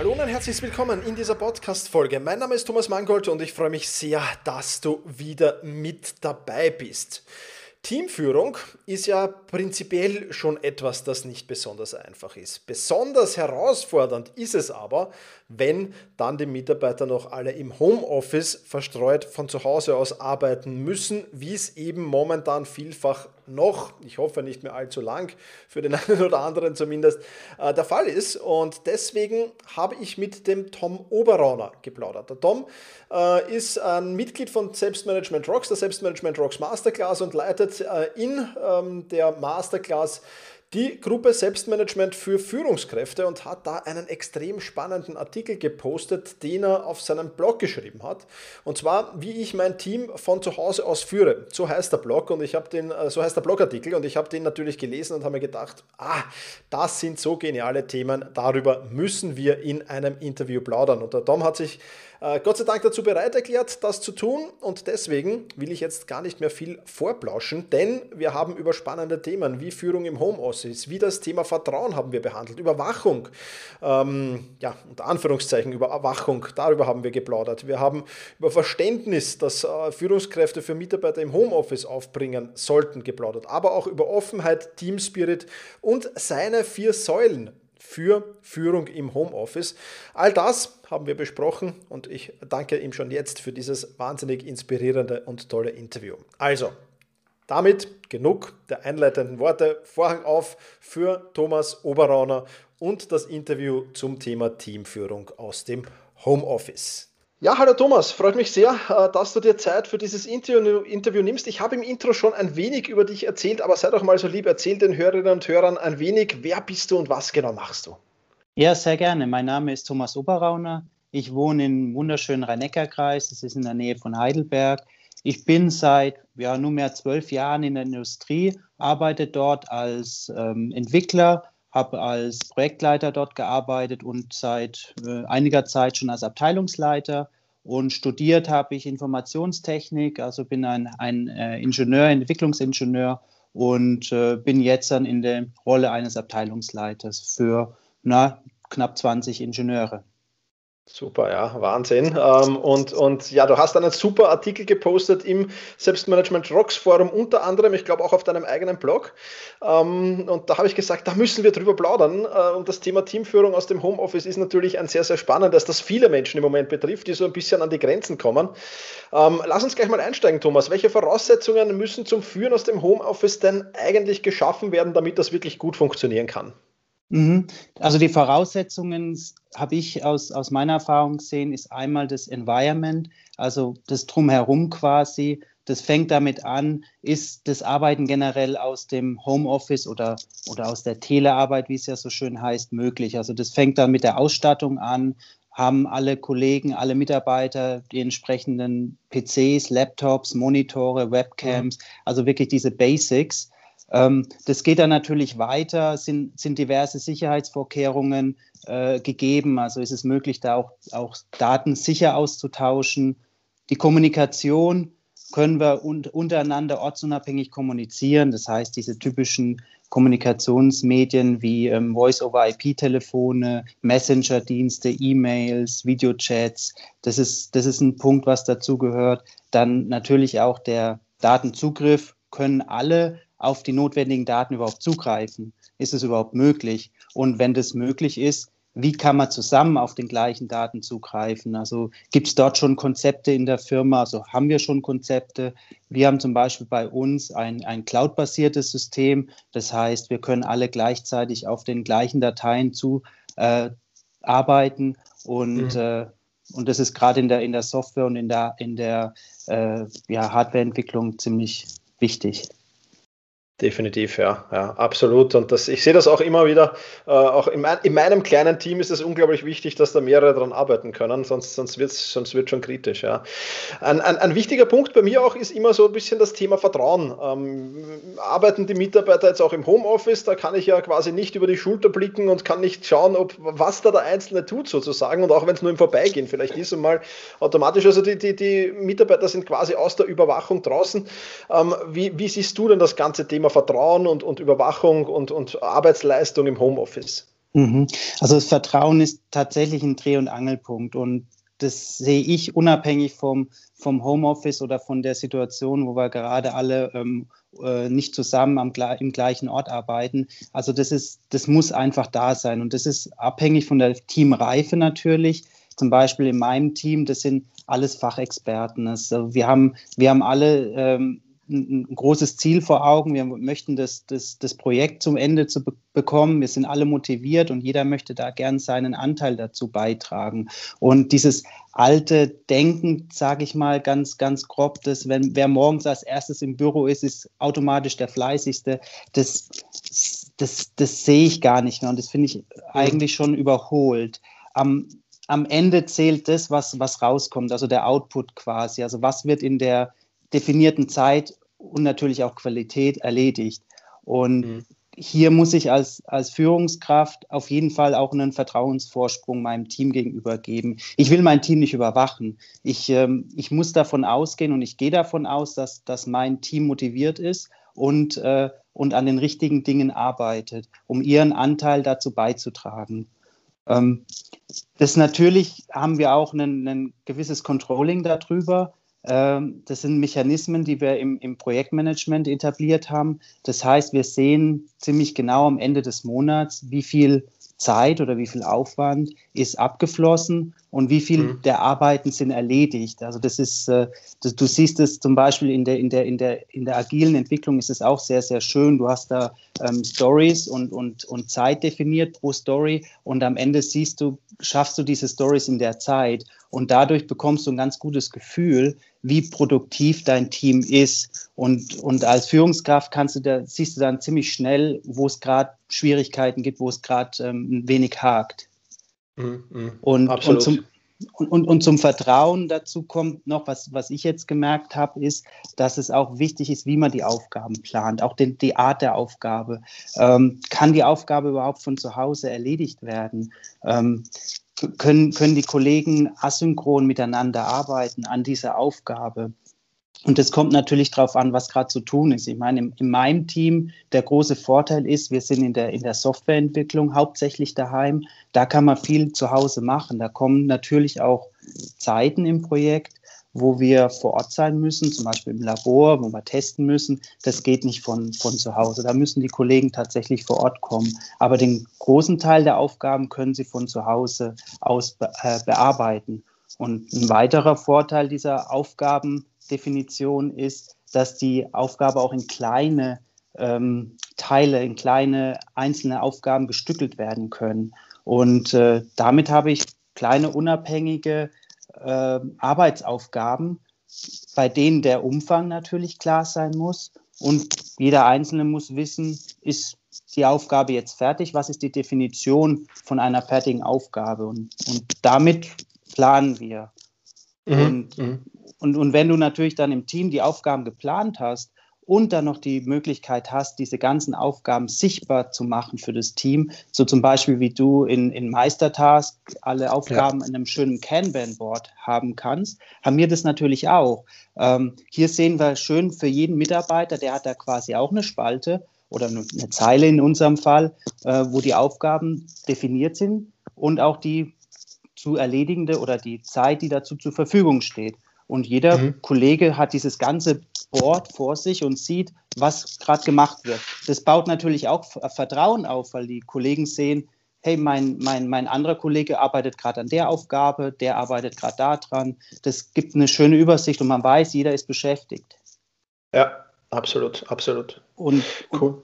Hallo und ein herzliches Willkommen in dieser Podcast-Folge. Mein Name ist Thomas Mangold und ich freue mich sehr, dass du wieder mit dabei bist. Teamführung ist ja prinzipiell schon etwas, das nicht besonders einfach ist. Besonders herausfordernd ist es aber, wenn dann die Mitarbeiter noch alle im Homeoffice verstreut von zu Hause aus arbeiten müssen, wie es eben momentan vielfach noch, ich hoffe nicht mehr allzu lang, für den einen oder anderen zumindest, äh, der Fall ist. Und deswegen habe ich mit dem Tom Oberrauner geplaudert. Der Tom äh, ist ein Mitglied von Selbstmanagement Rocks, der Selbstmanagement Rocks Masterclass und leitet äh, in ähm, der Masterclass die Gruppe Selbstmanagement für Führungskräfte und hat da einen extrem spannenden Artikel gepostet, den er auf seinem Blog geschrieben hat. Und zwar, wie ich mein Team von zu Hause aus führe. So heißt der Blog und ich habe den, äh, so heißt der Blogartikel und ich habe den natürlich gelesen und habe mir gedacht, ah, das sind so geniale Themen, darüber müssen wir in einem Interview plaudern. Und der Tom hat sich äh, Gott sei Dank dazu bereit erklärt, das zu tun und deswegen will ich jetzt gar nicht mehr viel vorplauschen, denn wir haben über spannende Themen wie Führung im Homeoffice, wie das Thema Vertrauen haben wir behandelt, Überwachung, ähm, ja, unter Anführungszeichen Überwachung, darüber haben wir geplaudert. Wir haben über Verständnis, das äh, Führungskräfte für Mitarbeiter im Homeoffice aufbringen sollten, geplaudert, aber auch über Offenheit, Team Spirit und seine vier Säulen für Führung im Homeoffice. All das haben wir besprochen und ich danke ihm schon jetzt für dieses wahnsinnig inspirierende und tolle Interview. Also, damit genug der einleitenden Worte. Vorhang auf für Thomas Oberrauner und das Interview zum Thema Teamführung aus dem Homeoffice. Ja, hallo Thomas, freut mich sehr, äh, dass du dir Zeit für dieses Interview, Interview, nimmst. Ich habe im Intro schon ein wenig über dich erzählt, aber sei doch mal so lieb, erzähl den Hörerinnen und Hörern ein wenig, wer bist du und was genau machst du? Ja, sehr gerne. Mein Name ist Thomas Oberrauner. Ich wohne im wunderschönen Rhein-Neckar-Kreis, das ist in der Nähe von Heidelberg. Ich bin seit ja, nunmehr zwölf Jahren in der Industrie, arbeite dort als ähm, Entwickler habe als Projektleiter dort gearbeitet und seit äh, einiger Zeit schon als Abteilungsleiter. Und studiert habe ich Informationstechnik, also bin ein, ein äh, Ingenieur, Entwicklungsingenieur und äh, bin jetzt dann in der Rolle eines Abteilungsleiters für na, knapp 20 Ingenieure. Super, ja, Wahnsinn. Ähm, und, und ja, du hast einen super Artikel gepostet im Selbstmanagement Rocks Forum, unter anderem, ich glaube auch auf deinem eigenen Blog. Ähm, und da habe ich gesagt, da müssen wir drüber plaudern. Äh, und das Thema Teamführung aus dem Homeoffice ist natürlich ein sehr, sehr spannendes, das viele Menschen im Moment betrifft, die so ein bisschen an die Grenzen kommen. Ähm, lass uns gleich mal einsteigen, Thomas. Welche Voraussetzungen müssen zum Führen aus dem Homeoffice denn eigentlich geschaffen werden, damit das wirklich gut funktionieren kann? Mhm. Also die Voraussetzungen habe ich aus, aus meiner Erfahrung gesehen, ist einmal das Environment, also das Drumherum quasi. Das fängt damit an, ist das Arbeiten generell aus dem Homeoffice oder, oder aus der Telearbeit, wie es ja so schön heißt, möglich. Also das fängt dann mit der Ausstattung an, haben alle Kollegen, alle Mitarbeiter die entsprechenden PCs, Laptops, Monitore, Webcams, also wirklich diese Basics. Ähm, das geht dann natürlich weiter, sind, sind diverse Sicherheitsvorkehrungen äh, gegeben. Also ist es möglich, da auch, auch Daten sicher auszutauschen. Die Kommunikation können wir un untereinander ortsunabhängig kommunizieren. Das heißt, diese typischen Kommunikationsmedien wie ähm, Voice-over-IP-Telefone, Messenger-Dienste, E-Mails, Videochats, das ist, das ist ein Punkt, was dazugehört. Dann natürlich auch der Datenzugriff. Können alle auf die notwendigen Daten überhaupt zugreifen? Ist es überhaupt möglich? Und wenn das möglich ist, wie kann man zusammen auf den gleichen Daten zugreifen? Also gibt es dort schon Konzepte in der Firma? Also haben wir schon Konzepte? Wir haben zum Beispiel bei uns ein, ein cloud-basiertes System. Das heißt, wir können alle gleichzeitig auf den gleichen Dateien zu äh, arbeiten und mhm. äh, und das ist gerade in der, in der Software und in der, in der äh, ja, Hardwareentwicklung ziemlich wichtig. Definitiv, ja, ja, absolut. Und das, ich sehe das auch immer wieder. Äh, auch in, mein, in, meinem kleinen Team ist es unglaublich wichtig, dass da mehrere daran arbeiten können, sonst, sonst wird es sonst wird schon kritisch. Ja. Ein, ein, ein, wichtiger Punkt bei mir auch ist immer so ein bisschen das Thema Vertrauen. Ähm, arbeiten die Mitarbeiter jetzt auch im Homeoffice, da kann ich ja quasi nicht über die Schulter blicken und kann nicht schauen, ob was da der Einzelne tut sozusagen und auch wenn es nur im Vorbeigehen vielleicht ist und mal automatisch. Also die, die, die Mitarbeiter sind quasi aus der Überwachung draußen. Ähm, wie, wie siehst du denn das ganze Thema Vertrauen und, und Überwachung und, und Arbeitsleistung im Homeoffice? Mhm. Also das Vertrauen ist tatsächlich ein Dreh- und Angelpunkt und das sehe ich unabhängig vom, vom Homeoffice oder von der Situation, wo wir gerade alle ähm, äh, nicht zusammen am, im gleichen Ort arbeiten. Also das ist, das muss einfach da sein und das ist abhängig von der Teamreife natürlich. Zum Beispiel in meinem Team, das sind alles Fachexperten. Also wir haben, wir haben alle ähm, ein, großes Ziel vor Augen. Wir möchten das, das, das Projekt zum Ende zu be bekommen. Wir sind alle motiviert und jeder möchte da gern seinen Anteil dazu beitragen. Und dieses alte Denken, sage ich mal ganz, ganz grob, dass wenn wer morgens als erstes im Büro ist, ist automatisch der fleißigste. Das, das, das sehe ich gar nicht mehr und das finde ich eigentlich schon überholt. Am, am Ende zählt das, was, was rauskommt, also der Output quasi. Also was wird in der definierten Zeit und natürlich auch Qualität erledigt. Und mhm. hier muss ich als, als Führungskraft auf jeden Fall auch einen Vertrauensvorsprung meinem Team gegenüber geben. Ich will mein Team nicht überwachen. Ich, ähm, ich muss davon ausgehen und ich gehe davon aus, dass, dass mein Team motiviert ist und, äh, und an den richtigen Dingen arbeitet, um ihren Anteil dazu beizutragen. Ähm, das natürlich haben wir auch ein, ein gewisses Controlling darüber. Ähm, das sind Mechanismen, die wir im, im, Projektmanagement etabliert haben. Das heißt, wir sehen ziemlich genau am Ende des Monats, wie viel Zeit oder wie viel Aufwand ist abgeflossen und wie viel mhm. der Arbeiten sind erledigt. Also das ist, äh, das, du siehst es zum Beispiel in der, in, der, in, der, in der agilen Entwicklung ist es auch sehr, sehr schön. Du hast da ähm, Stories und, und, und Zeit definiert pro Story und am Ende siehst du, schaffst du diese Stories in der Zeit und dadurch bekommst du ein ganz gutes Gefühl, wie produktiv dein Team ist. Und, und als Führungskraft kannst du da, siehst du dann ziemlich schnell, wo es gerade Schwierigkeiten gibt, wo es gerade ähm, ein wenig hakt. Mhm, mh, und, und, zum, und, und, zum Vertrauen dazu kommt noch, was, was ich jetzt gemerkt habe, ist, dass es auch wichtig ist, wie man die Aufgaben plant, auch den, die Art der Aufgabe. Ähm, kann die Aufgabe überhaupt von zu Hause erledigt werden? Ähm, können, können die Kollegen asynchron miteinander arbeiten an dieser Aufgabe? Und es kommt natürlich darauf an, was gerade zu tun ist. Ich meine, in, in, meinem Team, der große Vorteil ist, wir sind in der, in der Softwareentwicklung hauptsächlich daheim. Da kann man viel zu Hause machen. Da kommen natürlich auch Zeiten im Projekt, wo wir vor Ort sein müssen, zum Beispiel im Labor, wo wir testen müssen. Das geht nicht von, von zu Hause. Da müssen die Kollegen tatsächlich vor Ort kommen. Aber den großen Teil der Aufgaben können sie von zu Hause aus äh, bearbeiten. Und ein weiterer Vorteil dieser Aufgabendefinition ist, dass die Aufgabe auch in kleine ähm, Teile, in kleine einzelne Aufgaben gestückelt werden können. Und äh, damit habe ich kleine unabhängige äh, Arbeitsaufgaben, bei denen der Umfang natürlich klar sein muss. Und jeder Einzelne muss wissen, ist die Aufgabe jetzt fertig? Was ist die Definition von einer fertigen Aufgabe? Und, und damit planen wir. Mhm. Und, mhm. und, und wenn du natürlich dann im Team die Aufgaben geplant hast und dann noch die Möglichkeit hast, diese ganzen Aufgaben sichtbar zu machen für das Team, so zum Beispiel wie du in, in Meistertask alle Aufgaben ja. in einem schönen Kanban-Board haben kannst, haben wir das natürlich auch. Ähm, hier sehen wir schön für jeden Mitarbeiter, der hat da quasi auch eine Spalte oder eine, Zeile in unserem Fall, äh, wo die Aufgaben definiert sind und auch die zu erledigende oder die Zeit, die dazu zur Verfügung steht. Und jeder mhm. Kollege hat dieses ganze Board vor sich und sieht, was gerade gemacht wird. Das baut natürlich auch Vertrauen auf, weil die Kollegen sehen, hey, mein, mein, mein anderer Kollege arbeitet gerade an der Aufgabe, der arbeitet gerade daran. Das gibt eine schöne Übersicht und man weiß, jeder ist beschäftigt. Ja, absolut, absolut. Und, cool.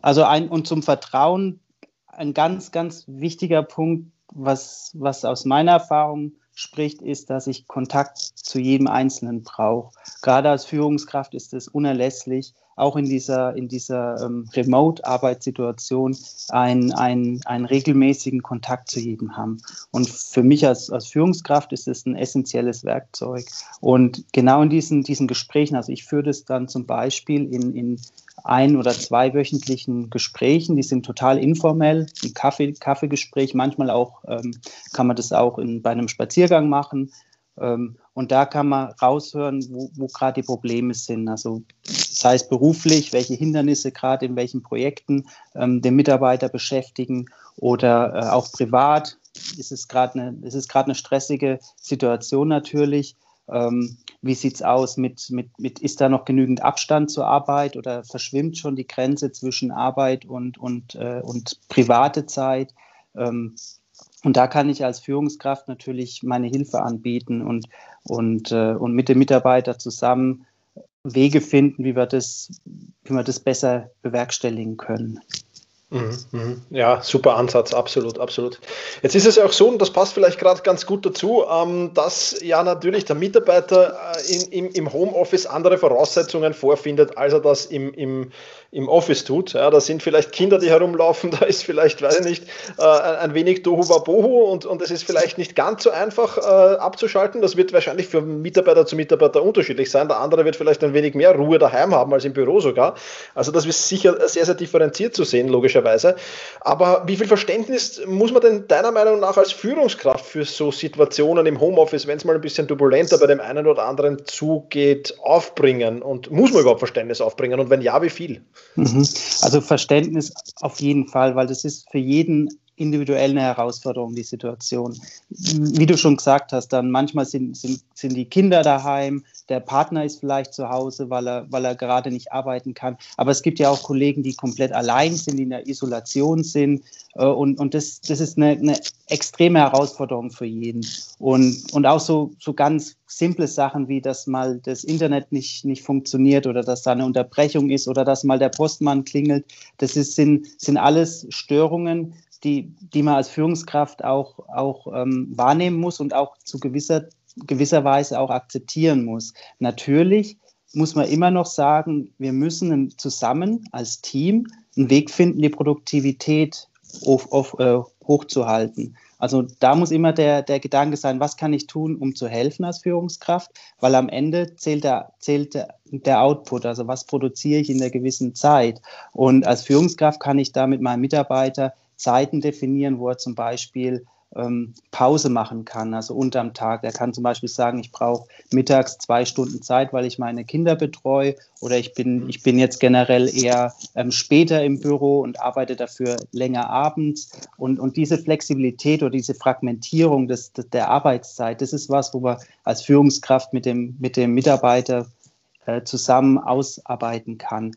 Also ein, und zum Vertrauen ein ganz, ganz wichtiger Punkt, was, was aus meiner Erfahrung spricht, ist, dass ich Kontakt zu jedem Einzelnen brauche. Gerade als Führungskraft ist es unerlässlich, auch in dieser, in dieser ähm, Remote-Arbeitssituation einen, einen, regelmäßigen Kontakt zu jedem haben. Und für mich als, als Führungskraft ist es ein essentielles Werkzeug. Und genau in diesen, diesen Gesprächen, also ich führe das dann zum Beispiel in, in ein- oder zweiwöchentlichen Gesprächen. Die sind total informell, ein Kaffee, Kaffeegespräch. Manchmal auch ähm, kann man das auch in, bei einem Spaziergang machen. Ähm, und da kann man raushören, wo, wo gerade die Probleme sind. Also sei es beruflich, welche Hindernisse gerade in welchen Projekten ähm, den Mitarbeiter beschäftigen oder äh, auch privat. Ist es gerade eine, ist es eine stressige Situation natürlich. Ähm, wie sieht es aus mit, mit, mit, ist da noch genügend Abstand zur Arbeit oder verschwimmt schon die Grenze zwischen Arbeit und, und, äh, und private Zeit? Ähm, und da kann ich als Führungskraft natürlich meine Hilfe anbieten und, und, äh, und mit dem Mitarbeiter zusammen Wege finden, wie wir das, wie wir das besser bewerkstelligen können. Mhm, mhm. Ja, super Ansatz, absolut, absolut. Jetzt ist es auch so, und das passt vielleicht gerade ganz gut dazu, ähm, dass ja natürlich der Mitarbeiter äh, im Homeoffice andere Voraussetzungen vorfindet, als er das im, im, im Office tut. Ja, da sind vielleicht Kinder, die herumlaufen, da ist vielleicht, weiß ich nicht, äh, ein wenig Tohu und, und es ist vielleicht nicht ganz so einfach äh, abzuschalten. Das wird wahrscheinlich für Mitarbeiter zu Mitarbeiter unterschiedlich sein. Der andere wird vielleicht ein wenig mehr Ruhe daheim haben als im Büro sogar. Also das ist sicher sehr, sehr differenziert zu sehen, logischerweise. Aber wie viel Verständnis muss man denn deiner Meinung nach als Führungskraft für so Situationen im Homeoffice, wenn es mal ein bisschen turbulenter bei dem einen oder anderen zugeht, aufbringen? Und muss man überhaupt Verständnis aufbringen? Und wenn ja, wie viel? Mhm. Also Verständnis auf jeden Fall, weil das ist für jeden individuell eine Herausforderung, die Situation. Wie du schon gesagt hast, dann manchmal sind, sind, sind die Kinder daheim, der Partner ist vielleicht zu Hause, weil er, weil er gerade nicht arbeiten kann. Aber es gibt ja auch Kollegen, die komplett allein sind, die in der Isolation sind. Äh, und, und das, das ist eine, eine extreme Herausforderung für jeden. Und, und auch so, so ganz simple Sachen wie, dass mal das Internet nicht, nicht funktioniert oder dass da eine Unterbrechung ist oder dass mal der Postmann klingelt. Das ist, sind, sind alles Störungen, die, die man als Führungskraft auch, auch ähm, wahrnehmen muss und auch zu gewisser, gewisser Weise auch akzeptieren muss. Natürlich muss man immer noch sagen, wir müssen zusammen als Team einen Weg finden, die Produktivität auf, auf, äh, hochzuhalten. Also da muss immer der, der Gedanke sein, was kann ich tun, um zu helfen als Führungskraft, weil am Ende zählt der, zählt der, der Output, also was produziere ich in der gewissen Zeit. Und als Führungskraft kann ich da mit meinem Mitarbeiter Zeiten definieren, wo er zum Beispiel ähm, Pause machen kann, also unterm Tag. Er kann zum Beispiel sagen, ich brauche mittags zwei Stunden Zeit, weil ich meine Kinder betreue oder ich bin, ich bin jetzt generell eher ähm, später im Büro und arbeite dafür länger abends. Und, und diese Flexibilität oder diese Fragmentierung des, des, der Arbeitszeit, das ist was, wo wir als Führungskraft mit dem, mit dem Mitarbeiter äh, zusammen ausarbeiten kann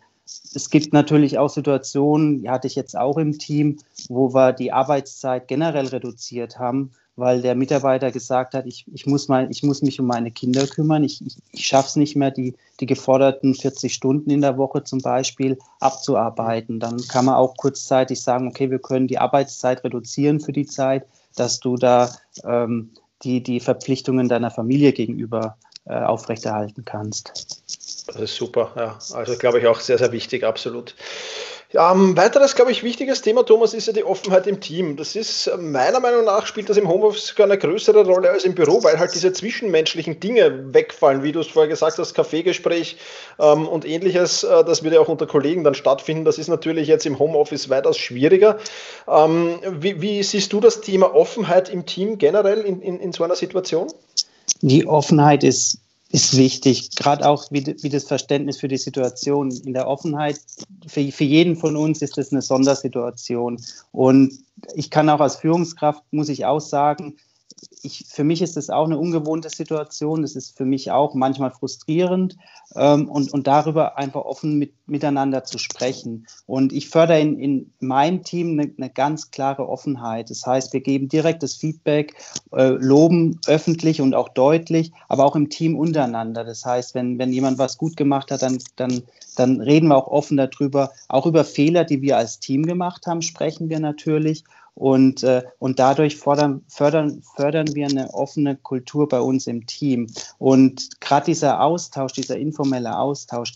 es gibt natürlich auch Situationen, die hatte ich jetzt auch im Team, wo wir die Arbeitszeit generell reduziert haben, weil der Mitarbeiter gesagt hat, ich, ich, muss, mal, ich muss mich um meine Kinder kümmern, ich, ich, ich schaffe es nicht mehr, die, die geforderten 40 Stunden in der Woche zum Beispiel abzuarbeiten. Dann kann man auch kurzzeitig sagen, okay, wir können die Arbeitszeit reduzieren für die Zeit, dass du da ähm, die, die Verpflichtungen deiner Familie gegenüber äh, aufrechterhalten kannst. Das ist super, ja. Also glaube ich auch sehr, sehr wichtig, absolut. Ja, ein weiteres, glaube ich, wichtiges Thema, Thomas, ist ja die Offenheit im Team. Das ist meiner Meinung nach spielt das im Homeoffice sogar eine größere Rolle als im Büro, weil halt diese zwischenmenschlichen Dinge wegfallen, wie du es vorher gesagt hast, Kaffeegespräch ähm, und ähnliches. Äh, das würde ja auch unter Kollegen dann stattfinden. Das ist natürlich jetzt im Homeoffice weitaus schwieriger. Ähm, wie, wie, siehst du das Thema Offenheit im Team generell in, in, in so einer Situation? Die Offenheit ist ist wichtig, gerade auch wie, wie das Verständnis für die Situation. In der Offenheit, für, für jeden von uns ist das eine Sondersituation. Und ich kann auch als Führungskraft, muss ich auch sagen, ich, für mich ist das auch eine ungewohnte Situation. Das ist für mich auch manchmal frustrierend ähm, und, und darüber einfach offen mit, miteinander zu sprechen. Und ich fördere in, in meinem Team eine, eine ganz klare Offenheit. Das heißt, wir geben direktes Feedback, äh, loben öffentlich und auch deutlich, aber auch im Team untereinander. Das heißt, wenn, wenn jemand was gut gemacht hat, dann, dann, dann reden wir auch offen darüber. Auch über Fehler, die wir als Team gemacht haben, sprechen wir natürlich. Und, äh, und dadurch fordern, fördern, fördern wir eine offene Kultur bei uns im Team. Und gerade dieser Austausch, dieser informelle Austausch,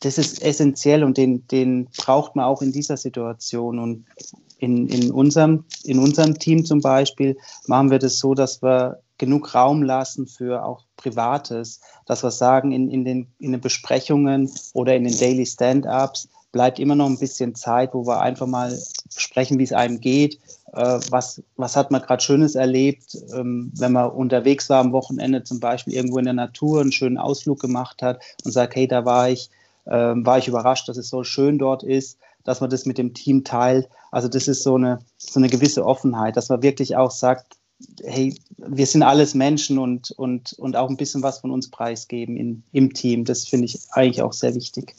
das ist essentiell und den, den braucht man auch in dieser Situation. Und in, in, unserem, in unserem Team zum Beispiel machen wir das so, dass wir genug Raum lassen für auch Privates, dass wir sagen, in, in, den, in den Besprechungen oder in den Daily Stand-ups, bleibt immer noch ein bisschen Zeit, wo wir einfach mal sprechen, wie es einem geht. Äh, was, was hat man gerade Schönes erlebt, ähm, wenn man unterwegs war am Wochenende zum Beispiel irgendwo in der Natur einen schönen Ausflug gemacht hat und sagt, hey, da war ich, äh, war ich überrascht, dass es so schön dort ist, dass man das mit dem Team teilt. Also das ist so eine, so eine gewisse Offenheit, dass man wirklich auch sagt, hey, wir sind alles Menschen und, und, und auch ein bisschen was von uns preisgeben in, im Team. Das finde ich eigentlich auch sehr wichtig.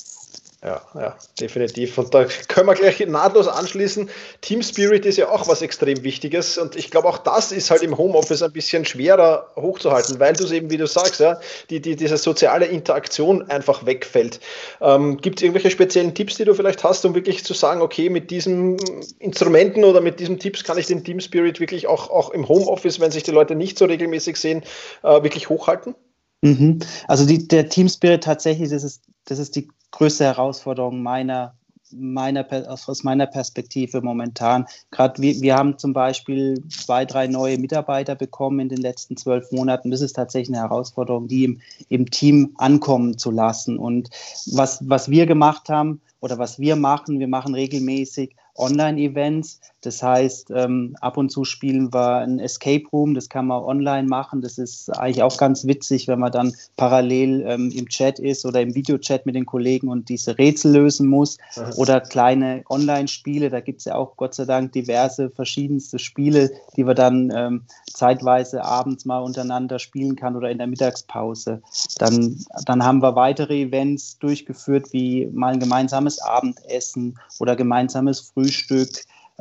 Ja, ja, definitiv. Und da können wir gleich nahtlos anschließen. Team Spirit ist ja auch was extrem Wichtiges. Und ich glaube, auch das ist halt im Homeoffice ein bisschen schwerer hochzuhalten, weil du es eben, wie du sagst, ja, die, die, diese soziale Interaktion einfach wegfällt. Ähm, Gibt es irgendwelche speziellen Tipps, die du vielleicht hast, um wirklich zu sagen, okay, mit diesen Instrumenten oder mit diesen Tipps kann ich den Team Spirit wirklich auch, auch im Homeoffice, wenn sich die Leute nicht so regelmäßig sehen, äh, wirklich hochhalten? Mhm. Also die, der Team Spirit tatsächlich, das ist, das ist die größte Herausforderung meiner, meiner, aus meiner Perspektive momentan. Gerade wir, wir haben zum Beispiel zwei, drei neue Mitarbeiter bekommen in den letzten zwölf Monaten. Das ist tatsächlich eine Herausforderung, die im, im Team ankommen zu lassen. Und was, was wir gemacht haben oder was wir machen, wir machen regelmäßig Online-Events. Das heißt, ähm, ab und zu spielen wir ein Escape Room, das kann man online machen. Das ist eigentlich auch ganz witzig, wenn man dann parallel ähm, im Chat ist oder im Videochat mit den Kollegen und diese Rätsel lösen muss. Oder kleine Online-Spiele, da gibt es ja auch Gott sei Dank diverse verschiedenste Spiele, die man dann ähm, zeitweise abends mal untereinander spielen kann oder in der Mittagspause. Dann, dann haben wir weitere Events durchgeführt, wie mal ein gemeinsames Abendessen oder gemeinsames Frühstück. Frühstück.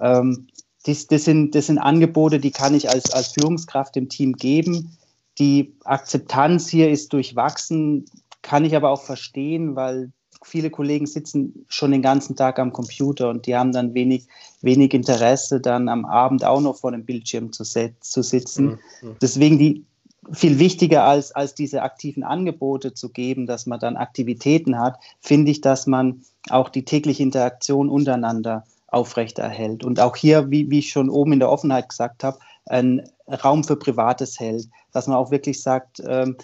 Ähm, das, das, sind, das sind Angebote, die kann ich als, als Führungskraft dem Team geben. Die Akzeptanz hier ist durchwachsen, kann ich aber auch verstehen, weil viele Kollegen sitzen schon den ganzen Tag am Computer und die haben dann wenig, wenig Interesse, dann am Abend auch noch vor dem Bildschirm zu, zu sitzen. Mhm. Deswegen die, viel wichtiger als, als diese aktiven Angebote zu geben, dass man dann Aktivitäten hat, finde ich, dass man auch die tägliche Interaktion untereinander aufrechterhält. Und auch hier, wie, wie ich schon oben in der Offenheit gesagt habe, ein, Raum für Privates hält, dass man auch wirklich sagt, ähm,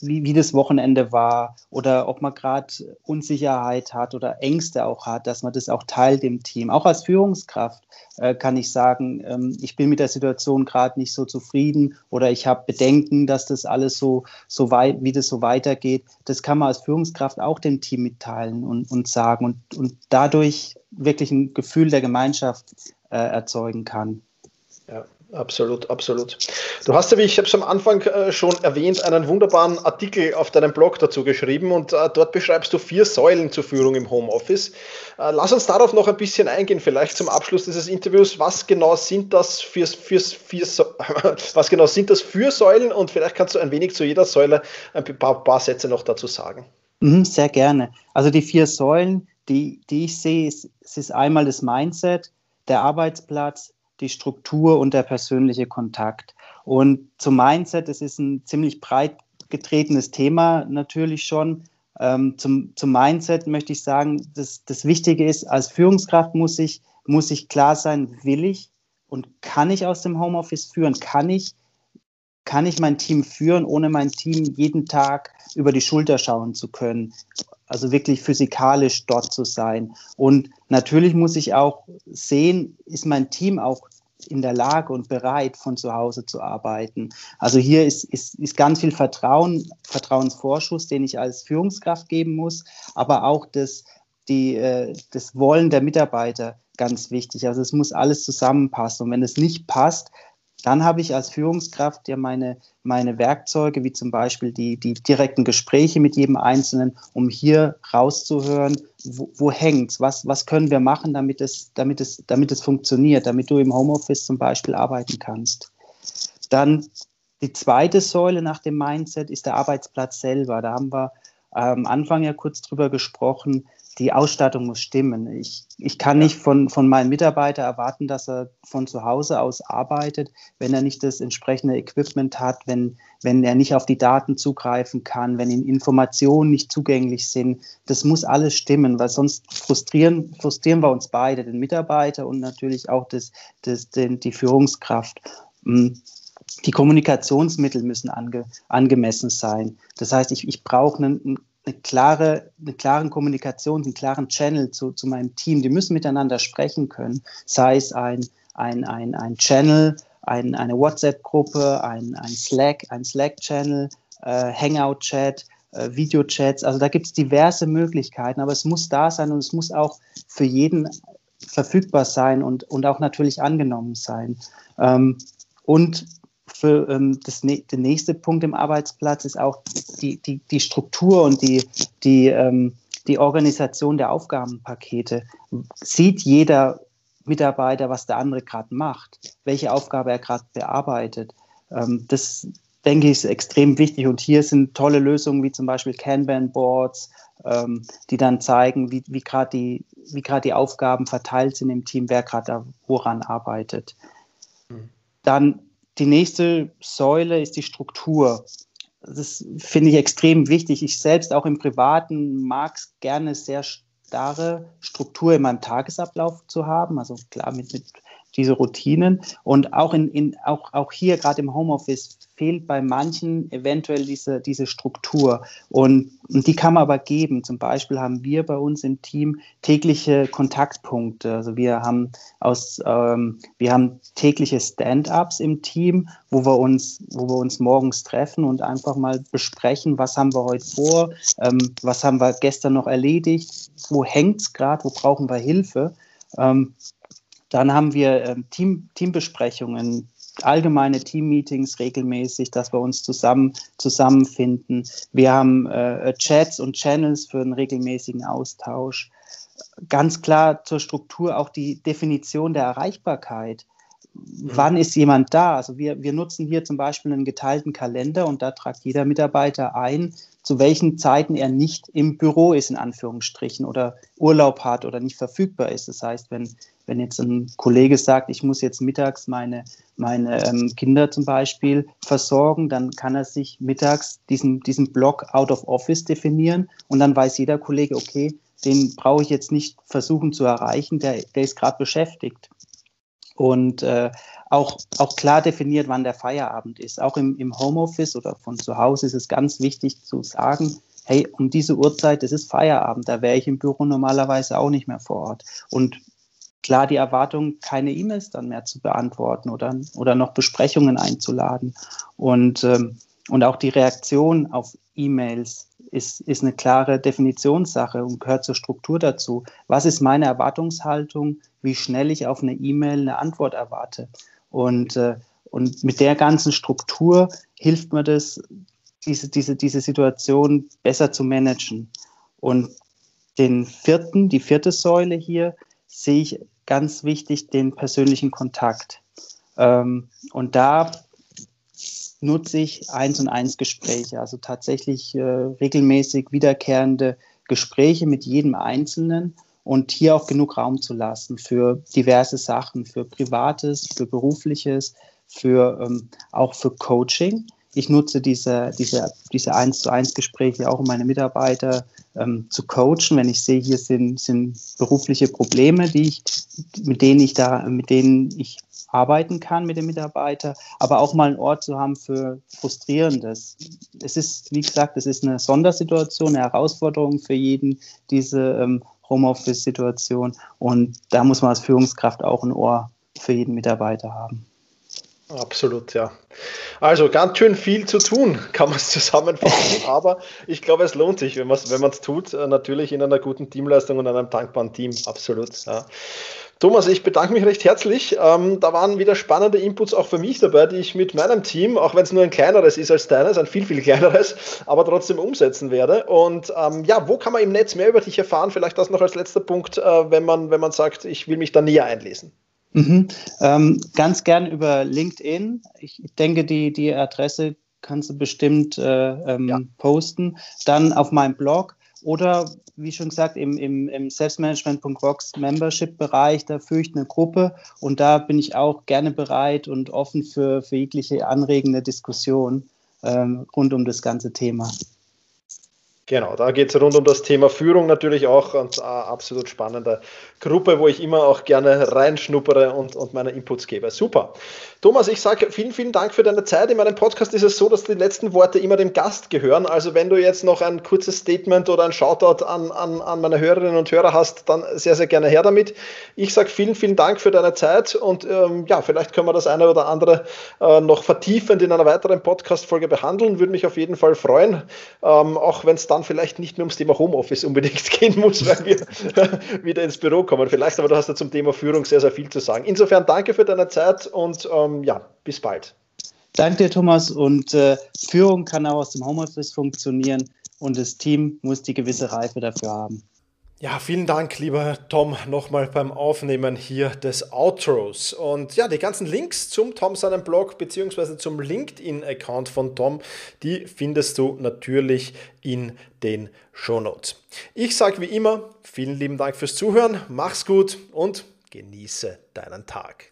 wie, wie das Wochenende war oder ob man gerade Unsicherheit hat oder Ängste auch hat, dass man das auch teilt im Team. Auch als Führungskraft äh, kann ich sagen, ähm, ich bin mit der Situation gerade nicht so zufrieden oder ich habe Bedenken, dass das alles so, so weit, wie das so weitergeht. Das kann man als Führungskraft auch dem Team mitteilen und, und sagen und, und dadurch wirklich ein Gefühl der Gemeinschaft äh, erzeugen kann. Ja, Absolut, absolut. Du hast ja, wie ich habe es am Anfang äh, schon erwähnt, einen wunderbaren Artikel auf deinem Blog dazu geschrieben und äh, dort beschreibst du vier Säulen zur Führung im Homeoffice. Äh, lass uns darauf noch ein bisschen eingehen, vielleicht zum Abschluss dieses Interviews. Was genau sind das für, für, für was genau sind das für Säulen und vielleicht kannst du ein wenig zu jeder Säule ein paar, paar Sätze noch dazu sagen. Mhm, sehr gerne. Also die vier Säulen, die, die ich sehe, es ist einmal das Mindset, der Arbeitsplatz, die Struktur und der persönliche Kontakt. Und zum Mindset, es ist ein ziemlich breit getretenes Thema natürlich schon. Ähm, zum, zum Mindset möchte ich sagen, das, das Wichtige ist, als Führungskraft muss ich, muss ich klar sein, will ich und kann ich aus dem Homeoffice führen? Kann ich, kann ich mein Team führen, ohne mein Team jeden Tag über die Schulter schauen zu können? also wirklich physikalisch dort zu sein. Und natürlich muss ich auch sehen, ist mein Team auch in der Lage und bereit, von zu Hause zu arbeiten. Also hier ist, ist, ist ganz viel Vertrauen, Vertrauensvorschuss, den ich als Führungskraft geben muss, aber auch das, die, äh, das Wollen der Mitarbeiter ganz wichtig. Also es muss alles zusammenpassen. Und wenn es nicht passt, dann habe ich als Führungskraft ja meine, meine Werkzeuge, wie zum Beispiel die, die direkten Gespräche mit jedem Einzelnen, um hier rauszuhören, wo, wo es, was, was können wir machen, damit es, damit, es, damit es funktioniert, damit du im Homeoffice zum Beispiel arbeiten kannst. Dann die zweite Säule nach dem Mindset ist der Arbeitsplatz selber. Da haben wir am Anfang ja kurz drüber gesprochen, die Ausstattung muss stimmen. Ich, ich kann nicht von, von meinem Mitarbeiter erwarten, dass er von zu Hause aus arbeitet, wenn er nicht das entsprechende Equipment hat, wenn, wenn er nicht auf die Daten zugreifen kann, wenn ihm Informationen nicht zugänglich sind. Das muss alles stimmen, weil sonst frustrieren, frustrieren wir uns beide, den Mitarbeiter und natürlich auch das, das, den, die Führungskraft. Hm. Die Kommunikationsmittel müssen ange, angemessen sein. Das heißt, ich, ich brauche einen, eine klare, eine klaren Kommunikation, einen klaren Channel zu, zu meinem Team. Die müssen miteinander sprechen können, sei es ein, ein, ein, ein Channel, ein, eine WhatsApp-Gruppe, ein, ein Slack, ein Slack-Channel, äh, Hangout-Chat, äh, Videochats. Also da gibt es diverse Möglichkeiten, aber es muss da sein und es muss auch für jeden verfügbar sein und, und auch natürlich angenommen sein. Ähm, und für ähm, das, der nächste Punkt im Arbeitsplatz ist auch die, die, die Struktur und die, die, ähm, die Organisation der Aufgabenpakete. Sieht jeder Mitarbeiter, was der andere gerade macht, welche Aufgabe er gerade bearbeitet. Ähm, das denke ich ist extrem wichtig und hier sind tolle Lösungen wie zum Beispiel Kanban-Boards, ähm, die dann zeigen, wie, wie gerade die, wie die Aufgaben verteilt sind im Team, wer gerade woran arbeitet. Mhm. Dann die nächste Säule ist die Struktur. Das finde ich extrem wichtig. Ich selbst auch im Privaten mag es gerne sehr starre Struktur in meinem Tagesablauf zu haben. Also klar mit, mit diese Routinen. Und auch, in, in, auch, auch hier, gerade im Homeoffice, fehlt bei manchen eventuell diese, diese Struktur. Und, und die kann man aber geben. Zum Beispiel haben wir bei uns im Team tägliche Kontaktpunkte. Also wir haben aus, ähm, wir haben tägliche Stand-ups im Team, wo wir uns, wo wir uns morgens treffen und einfach mal besprechen, was haben wir heute vor, ähm, was haben wir gestern noch erledigt, wo hängt es gerade, wo brauchen wir Hilfe. Ähm, dann haben wir ähm, Team, Teambesprechungen, allgemeine Teammeetings regelmäßig, dass wir uns zusammen zusammenfinden. Wir haben äh, Chats und Channels für einen regelmäßigen Austausch. Ganz klar zur Struktur auch die Definition der Erreichbarkeit. Mhm. Wann ist jemand da? Also wir, wir nutzen hier zum Beispiel einen geteilten Kalender und da tragt jeder Mitarbeiter ein, zu welchen Zeiten er nicht im Büro ist, in Anführungsstrichen, oder Urlaub hat oder nicht verfügbar ist. Das heißt, wenn, wenn jetzt ein Kollege sagt, ich muss jetzt mittags meine, meine ähm, Kinder zum Beispiel versorgen, dann kann er sich mittags diesen, diesen Block out of office definieren und dann weiß jeder Kollege, okay, den brauche ich jetzt nicht versuchen zu erreichen, der, der ist gerade beschäftigt. Und äh, auch, auch klar definiert, wann der Feierabend ist. Auch im, im Homeoffice oder von zu Hause ist es ganz wichtig zu sagen, hey, um diese Uhrzeit, das ist Feierabend, da wäre ich im Büro normalerweise auch nicht mehr vor Ort. Und klar die Erwartung, keine E-Mails dann mehr zu beantworten oder, oder noch Besprechungen einzuladen. Und, ähm, und auch die Reaktion auf E-Mails ist, ist eine klare Definitionssache und gehört zur Struktur dazu. Was ist meine Erwartungshaltung, wie schnell ich auf eine E-Mail eine Antwort erwarte? Und, äh, und mit der ganzen Struktur hilft mir das, diese, diese, diese Situation besser zu managen. Und den vierten, die vierte Säule hier, sehe ich ganz wichtig den persönlichen Kontakt. Ähm, und da nutze ich eins und eins Gespräche, also tatsächlich äh, regelmäßig wiederkehrende Gespräche mit jedem Einzelnen und hier auch genug Raum zu lassen für diverse Sachen, für Privates, für Berufliches, für ähm, auch für Coaching. Ich nutze diese, diese, diese 1 zu 1 Gespräche auch, um meine Mitarbeiter ähm, zu coachen, wenn ich sehe, hier sind, sind berufliche Probleme, die ich, mit denen ich da, mit denen ich arbeiten kann mit dem Mitarbeiter, aber auch mal einen Ort zu haben für Frustrierendes. Es ist, wie gesagt, es ist eine Sondersituation, eine Herausforderung für jeden, diese ähm, Homeoffice-Situation. Und da muss man als Führungskraft auch ein Ohr für jeden Mitarbeiter haben. Absolut, ja. Also ganz schön viel zu tun, kann man es zusammenfassen, aber ich glaube, es lohnt sich, wenn man es wenn tut, äh, natürlich in einer guten Teamleistung und einem dankbaren Team, absolut. Ja. Thomas, ich bedanke mich recht herzlich. Ähm, da waren wieder spannende Inputs auch für mich dabei, die ich mit meinem Team, auch wenn es nur ein kleineres ist als deines, ein viel, viel kleineres, aber trotzdem umsetzen werde. Und ähm, ja, wo kann man im Netz mehr über dich erfahren? Vielleicht das noch als letzter Punkt, äh, wenn, man, wenn man sagt, ich will mich da näher einlesen. Mhm. Ähm, ganz gern über LinkedIn. Ich denke, die, die Adresse kannst du bestimmt äh, ähm, ja. posten. Dann auf meinem Blog oder wie schon gesagt, im, im, im Selbstmanagement.rocks Membership-Bereich, da führe ich eine Gruppe und da bin ich auch gerne bereit und offen für, für jegliche anregende Diskussion ähm, rund um das ganze Thema. Genau, da geht es rund um das Thema Führung natürlich auch und eine absolut spannende Gruppe, wo ich immer auch gerne reinschnuppere und, und meine Inputs gebe. Super. Thomas, ich sage vielen, vielen Dank für deine Zeit. In meinem Podcast ist es so, dass die letzten Worte immer dem Gast gehören. Also wenn du jetzt noch ein kurzes Statement oder ein Shoutout an, an, an meine Hörerinnen und Hörer hast, dann sehr, sehr gerne her damit. Ich sage vielen, vielen Dank für deine Zeit und ähm, ja, vielleicht können wir das eine oder andere äh, noch vertiefend in einer weiteren Podcast-Folge behandeln. Würde mich auf jeden Fall freuen, ähm, auch wenn es dann vielleicht nicht mehr ums Thema Homeoffice unbedingt gehen muss, weil wir wieder ins Büro kommen. Vielleicht, aber du hast ja zum Thema Führung sehr, sehr viel zu sagen. Insofern danke für deine Zeit und ähm, ja, bis bald. Danke dir, Thomas. Und äh, Führung kann auch aus dem Homeoffice funktionieren und das Team muss die gewisse Reife dafür haben. Ja, vielen Dank, lieber Tom, nochmal beim Aufnehmen hier des Outros. Und ja, die ganzen Links zum Tom seinem Blog beziehungsweise zum LinkedIn-Account von Tom, die findest du natürlich in den Shownotes. Ich sage wie immer, vielen lieben Dank fürs Zuhören, mach's gut und genieße deinen Tag.